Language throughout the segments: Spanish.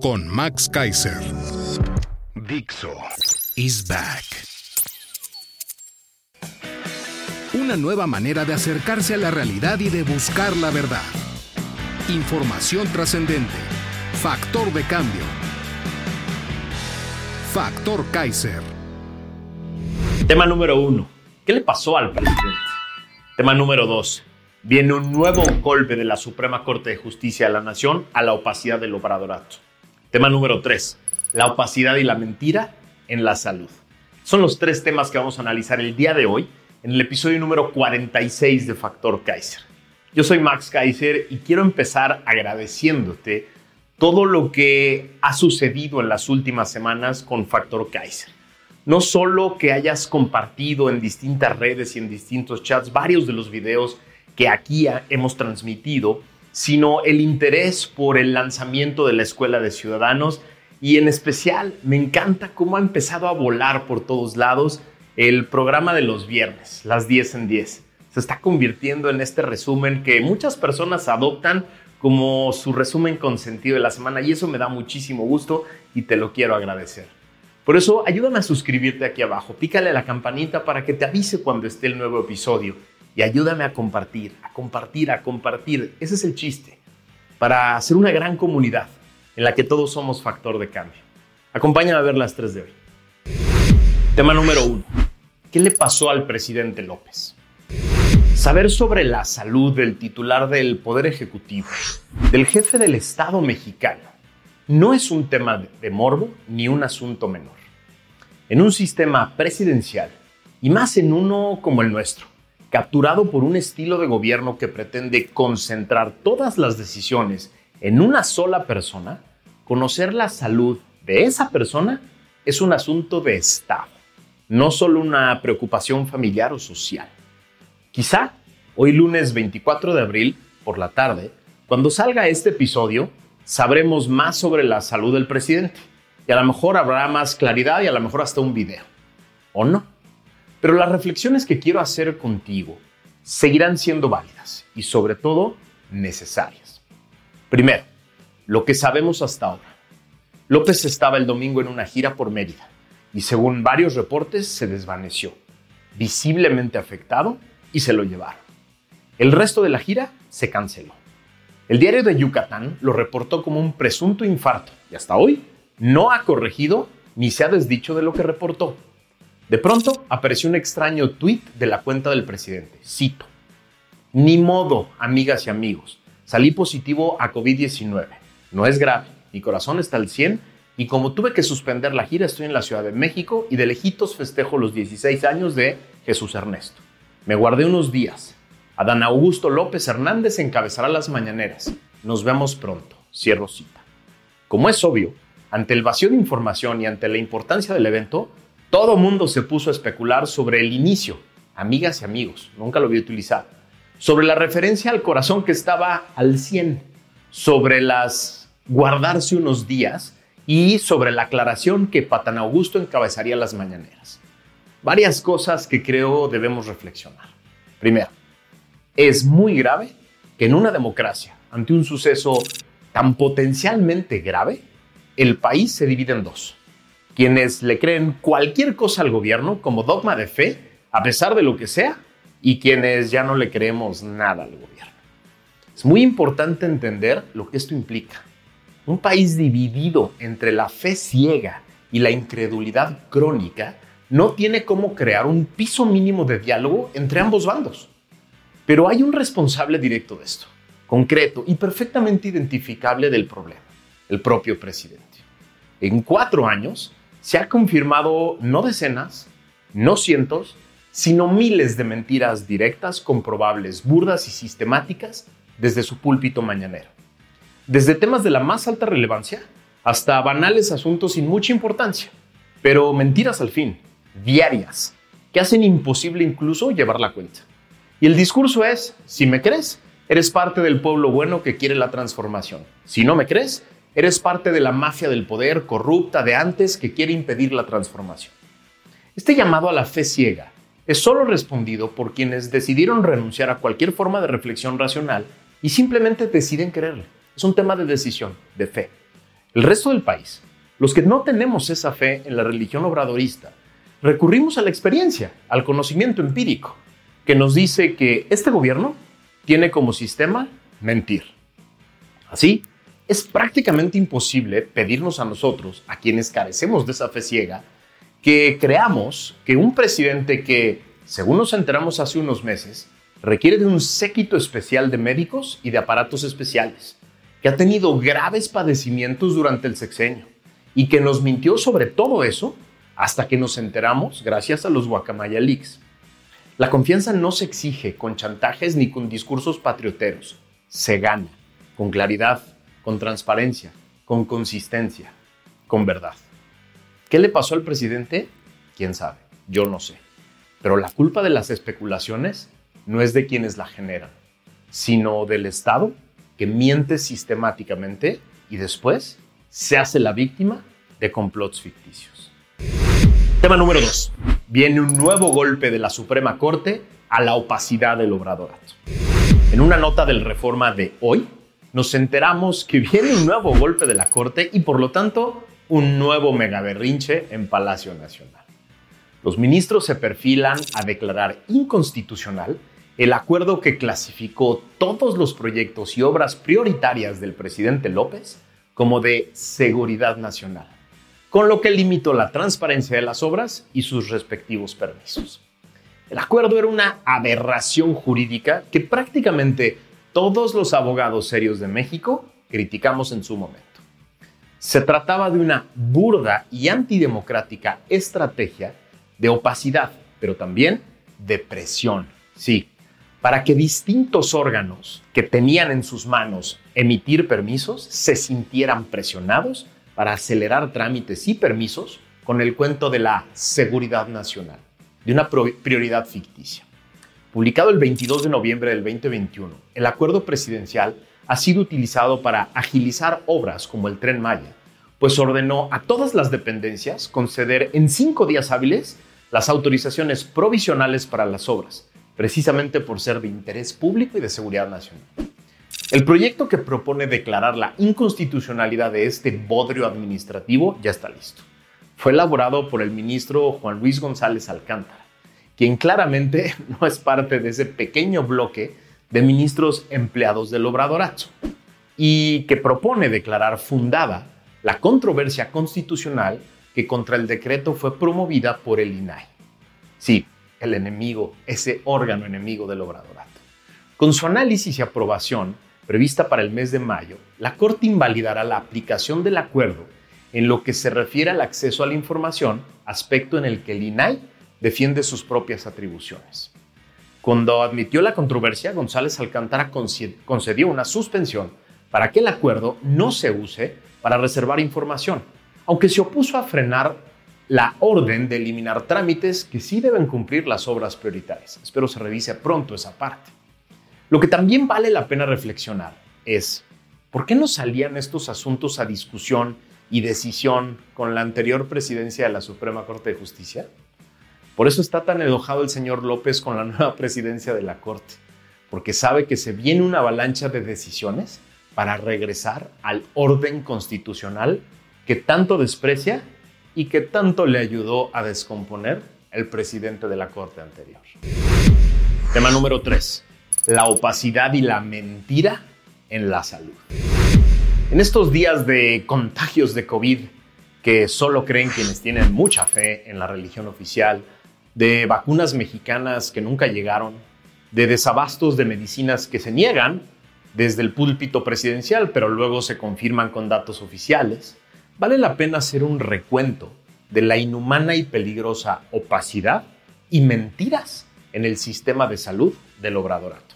con Max Kaiser. Dixo is back. Una nueva manera de acercarse a la realidad y de buscar la verdad. Información trascendente. Factor de cambio. Factor Kaiser. Tema número uno. ¿Qué le pasó al presidente? Tema número dos. Viene un nuevo golpe de la Suprema Corte de Justicia de la Nación a la opacidad del obradorato. Tema número 3. La opacidad y la mentira en la salud. Son los tres temas que vamos a analizar el día de hoy en el episodio número 46 de Factor Kaiser. Yo soy Max Kaiser y quiero empezar agradeciéndote todo lo que ha sucedido en las últimas semanas con Factor Kaiser. No solo que hayas compartido en distintas redes y en distintos chats varios de los videos que aquí hemos transmitido, sino el interés por el lanzamiento de la Escuela de Ciudadanos y en especial me encanta cómo ha empezado a volar por todos lados el programa de los viernes, las 10 en 10. Se está convirtiendo en este resumen que muchas personas adoptan como su resumen consentido de la semana y eso me da muchísimo gusto y te lo quiero agradecer. Por eso ayúdame a suscribirte aquí abajo, pícale la campanita para que te avise cuando esté el nuevo episodio y ayúdame a compartir, a compartir, a compartir. Ese es el chiste, para hacer una gran comunidad en la que todos somos factor de cambio. Acompáñame a ver las tres de hoy. Tema número uno. ¿Qué le pasó al presidente López? Saber sobre la salud del titular del Poder Ejecutivo, del jefe del Estado mexicano, no es un tema de morbo ni un asunto menor. En un sistema presidencial, y más en uno como el nuestro, capturado por un estilo de gobierno que pretende concentrar todas las decisiones en una sola persona, conocer la salud de esa persona es un asunto de Estado, no solo una preocupación familiar o social. Quizá hoy lunes 24 de abril, por la tarde, cuando salga este episodio, sabremos más sobre la salud del presidente y a lo mejor habrá más claridad y a lo mejor hasta un video. ¿O no? Pero las reflexiones que quiero hacer contigo seguirán siendo válidas y sobre todo necesarias. Primero, lo que sabemos hasta ahora. López estaba el domingo en una gira por Mérida y según varios reportes se desvaneció, visiblemente afectado y se lo llevaron. El resto de la gira se canceló. El diario de Yucatán lo reportó como un presunto infarto y hasta hoy no ha corregido ni se ha desdicho de lo que reportó. De pronto apareció un extraño tuit de la cuenta del presidente. Cito. Ni modo, amigas y amigos. Salí positivo a COVID-19. No es grave. Mi corazón está al 100 y como tuve que suspender la gira, estoy en la Ciudad de México y de lejitos festejo los 16 años de Jesús Ernesto. Me guardé unos días. Adán Augusto López Hernández encabezará las mañaneras. Nos vemos pronto. Cierro cita. Como es obvio, ante el vacío de información y ante la importancia del evento, todo mundo se puso a especular sobre el inicio, amigas y amigos, nunca lo había utilizado, sobre la referencia al corazón que estaba al 100, sobre las guardarse unos días y sobre la aclaración que Patan Augusto encabezaría las mañaneras. Varias cosas que creo debemos reflexionar. Primero, es muy grave que en una democracia, ante un suceso tan potencialmente grave, el país se divide en dos quienes le creen cualquier cosa al gobierno como dogma de fe, a pesar de lo que sea, y quienes ya no le creemos nada al gobierno. Es muy importante entender lo que esto implica. Un país dividido entre la fe ciega y la incredulidad crónica no tiene cómo crear un piso mínimo de diálogo entre ambos bandos. Pero hay un responsable directo de esto, concreto y perfectamente identificable del problema, el propio presidente. En cuatro años, se ha confirmado no decenas, no cientos, sino miles de mentiras directas, comprobables, burdas y sistemáticas desde su púlpito mañanero. Desde temas de la más alta relevancia hasta banales asuntos sin mucha importancia, pero mentiras al fin, diarias, que hacen imposible incluso llevar la cuenta. Y el discurso es, si me crees, eres parte del pueblo bueno que quiere la transformación. Si no me crees, eres parte de la mafia del poder corrupta de antes que quiere impedir la transformación. Este llamado a la fe ciega es solo respondido por quienes decidieron renunciar a cualquier forma de reflexión racional y simplemente deciden creerle. Es un tema de decisión, de fe. El resto del país, los que no tenemos esa fe en la religión obradorista, recurrimos a la experiencia, al conocimiento empírico, que nos dice que este gobierno tiene como sistema mentir. Así, es prácticamente imposible pedirnos a nosotros, a quienes carecemos de esa fe ciega, que creamos que un presidente que, según nos enteramos hace unos meses, requiere de un séquito especial de médicos y de aparatos especiales, que ha tenido graves padecimientos durante el sexenio y que nos mintió sobre todo eso hasta que nos enteramos gracias a los Guacamaya Leaks. La confianza no se exige con chantajes ni con discursos patrioteros. Se gana con claridad, con transparencia, con consistencia, con verdad. ¿Qué le pasó al presidente? ¿Quién sabe? Yo no sé. Pero la culpa de las especulaciones no es de quienes la generan, sino del Estado que miente sistemáticamente y después se hace la víctima de complots ficticios. Tema número 2. Viene un nuevo golpe de la Suprema Corte a la opacidad del obradorato. En una nota del Reforma de hoy, nos enteramos que viene un nuevo golpe de la Corte y por lo tanto un nuevo megaberrinche en Palacio Nacional. Los ministros se perfilan a declarar inconstitucional el acuerdo que clasificó todos los proyectos y obras prioritarias del presidente López como de seguridad nacional con lo que limitó la transparencia de las obras y sus respectivos permisos. El acuerdo era una aberración jurídica que prácticamente todos los abogados serios de México criticamos en su momento. Se trataba de una burda y antidemocrática estrategia de opacidad, pero también de presión. Sí, para que distintos órganos que tenían en sus manos emitir permisos se sintieran presionados para acelerar trámites y permisos con el cuento de la seguridad nacional, de una prioridad ficticia. Publicado el 22 de noviembre del 2021, el acuerdo presidencial ha sido utilizado para agilizar obras como el tren Maya, pues ordenó a todas las dependencias conceder en cinco días hábiles las autorizaciones provisionales para las obras, precisamente por ser de interés público y de seguridad nacional. El proyecto que propone declarar la inconstitucionalidad de este bodrio administrativo ya está listo. Fue elaborado por el ministro Juan Luis González Alcántara, quien claramente no es parte de ese pequeño bloque de ministros empleados del obradorazo, y que propone declarar fundada la controversia constitucional que contra el decreto fue promovida por el INAI. Sí, el enemigo, ese órgano enemigo del obradorato. Con su análisis y aprobación, prevista para el mes de mayo, la Corte invalidará la aplicación del acuerdo en lo que se refiere al acceso a la información, aspecto en el que el INAI defiende sus propias atribuciones. Cuando admitió la controversia, González Alcántara concedió una suspensión para que el acuerdo no se use para reservar información, aunque se opuso a frenar la orden de eliminar trámites que sí deben cumplir las obras prioritarias. Espero se revise pronto esa parte. Lo que también vale la pena reflexionar es, ¿por qué no salían estos asuntos a discusión y decisión con la anterior presidencia de la Suprema Corte de Justicia? Por eso está tan enojado el señor López con la nueva presidencia de la Corte, porque sabe que se viene una avalancha de decisiones para regresar al orden constitucional que tanto desprecia y que tanto le ayudó a descomponer el presidente de la Corte anterior. Tema número 3 la opacidad y la mentira en la salud. En estos días de contagios de COVID que solo creen quienes tienen mucha fe en la religión oficial, de vacunas mexicanas que nunca llegaron, de desabastos de medicinas que se niegan desde el púlpito presidencial, pero luego se confirman con datos oficiales, vale la pena hacer un recuento de la inhumana y peligrosa opacidad y mentiras en el sistema de salud del obradorato.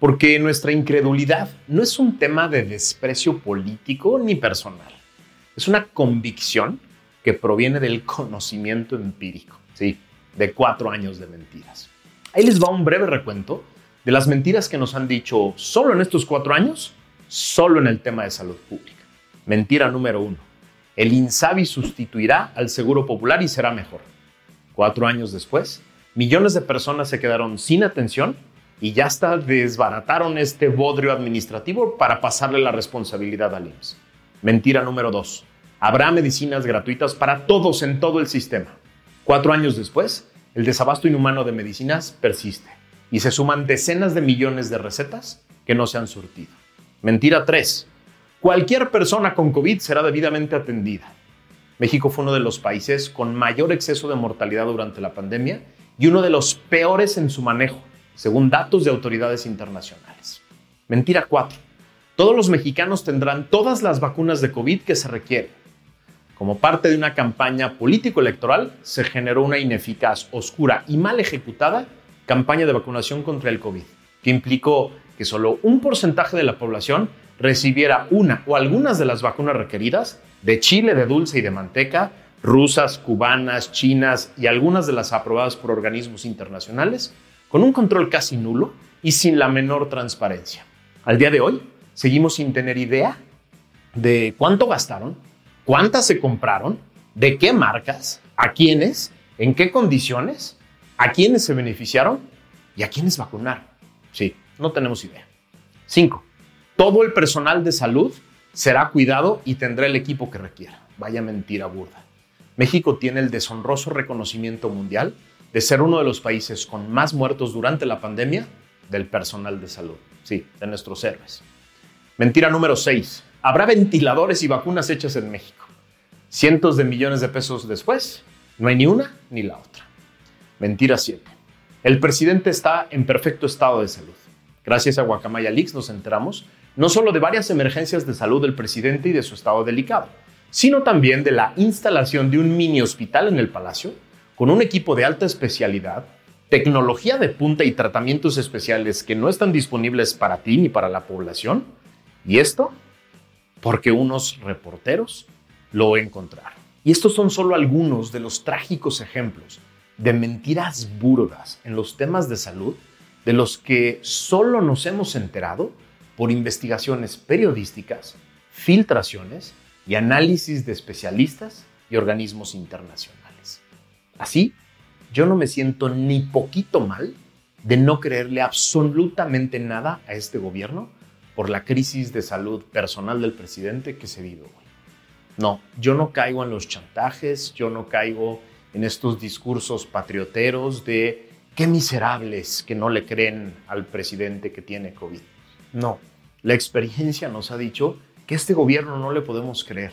Porque nuestra incredulidad no es un tema de desprecio político ni personal. Es una convicción que proviene del conocimiento empírico, ¿sí? De cuatro años de mentiras. Ahí les va un breve recuento de las mentiras que nos han dicho solo en estos cuatro años, solo en el tema de salud pública. Mentira número uno. El INSABI sustituirá al Seguro Popular y será mejor. Cuatro años después, millones de personas se quedaron sin atención y ya hasta desbarataron este bodrio administrativo para pasarle la responsabilidad al IMSS. Mentira número dos. Habrá medicinas gratuitas para todos en todo el sistema. Cuatro años después, el desabasto inhumano de medicinas persiste y se suman decenas de millones de recetas que no se han surtido. Mentira 3. Cualquier persona con COVID será debidamente atendida. México fue uno de los países con mayor exceso de mortalidad durante la pandemia y uno de los peores en su manejo, según datos de autoridades internacionales. Mentira 4. Todos los mexicanos tendrán todas las vacunas de COVID que se requieren. Como parte de una campaña político-electoral, se generó una ineficaz, oscura y mal ejecutada campaña de vacunación contra el COVID, que implicó que solo un porcentaje de la población recibiera una o algunas de las vacunas requeridas de chile, de dulce y de manteca, rusas, cubanas, chinas y algunas de las aprobadas por organismos internacionales, con un control casi nulo y sin la menor transparencia. Al día de hoy, seguimos sin tener idea de cuánto gastaron, cuántas se compraron, de qué marcas, a quiénes, en qué condiciones, a quiénes se beneficiaron y a quiénes vacunaron. Sí, no tenemos idea. 5. Todo el personal de salud será cuidado y tendrá el equipo que requiera. Vaya mentira burda. México tiene el deshonroso reconocimiento mundial de ser uno de los países con más muertos durante la pandemia del personal de salud. Sí, de nuestros héroes. Mentira número 6. Habrá ventiladores y vacunas hechas en México. Cientos de millones de pesos después, no hay ni una ni la otra. Mentira 7. El presidente está en perfecto estado de salud. Gracias a Guacamaya Leaks nos enteramos no solo de varias emergencias de salud del presidente y de su estado delicado, sino también de la instalación de un mini hospital en el Palacio con un equipo de alta especialidad, tecnología de punta y tratamientos especiales que no están disponibles para ti ni para la población. Y esto porque unos reporteros lo encontraron. Y estos son solo algunos de los trágicos ejemplos de mentiras burdas en los temas de salud de los que solo nos hemos enterado por investigaciones periodísticas, filtraciones y análisis de especialistas y organismos internacionales. Así, yo no me siento ni poquito mal de no creerle absolutamente nada a este gobierno por la crisis de salud personal del presidente que se vive hoy. No, yo no caigo en los chantajes, yo no caigo en estos discursos patrioteros de qué miserables que no le creen al presidente que tiene COVID. No, la experiencia nos ha dicho que a este gobierno no le podemos creer.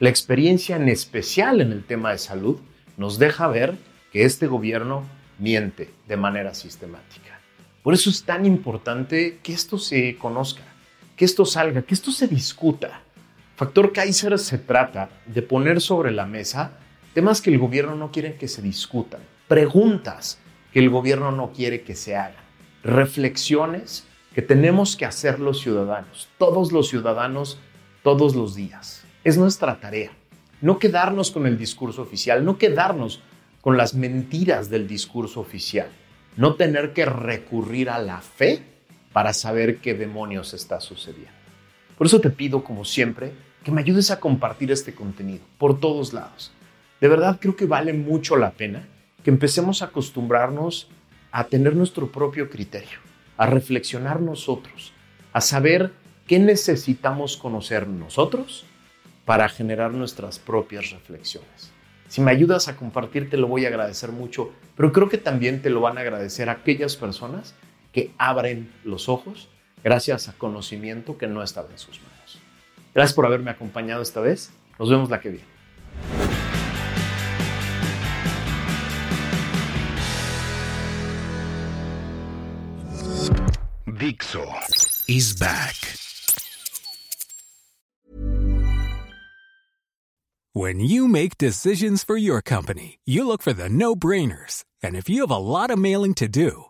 La experiencia en especial en el tema de salud nos deja ver que este gobierno miente de manera sistemática. Por eso es tan importante que esto se conozca, que esto salga, que esto se discuta. Factor Kaiser se trata de poner sobre la mesa temas que el gobierno no quiere que se discutan, preguntas que el gobierno no quiere que se hagan, reflexiones que tenemos que hacer los ciudadanos, todos los ciudadanos, todos los días. Es nuestra tarea. No quedarnos con el discurso oficial, no quedarnos con las mentiras del discurso oficial, no tener que recurrir a la fe para saber qué demonios está sucediendo. Por eso te pido, como siempre, que me ayudes a compartir este contenido por todos lados de verdad creo que vale mucho la pena que empecemos a acostumbrarnos a tener nuestro propio criterio, a reflexionar nosotros, a saber qué necesitamos conocer nosotros para generar nuestras propias reflexiones. Si me ayudas a compartir, te lo voy a agradecer mucho, pero creo que también te lo van a agradecer aquellas personas que abren los ojos gracias a conocimiento que no estaba en sus manos. Gracias por haberme acompañado esta vez. Nos vemos la que viene. Dixo is back. When you make decisions for your company, you look for the no brainers. And if you have a lot of mailing to do,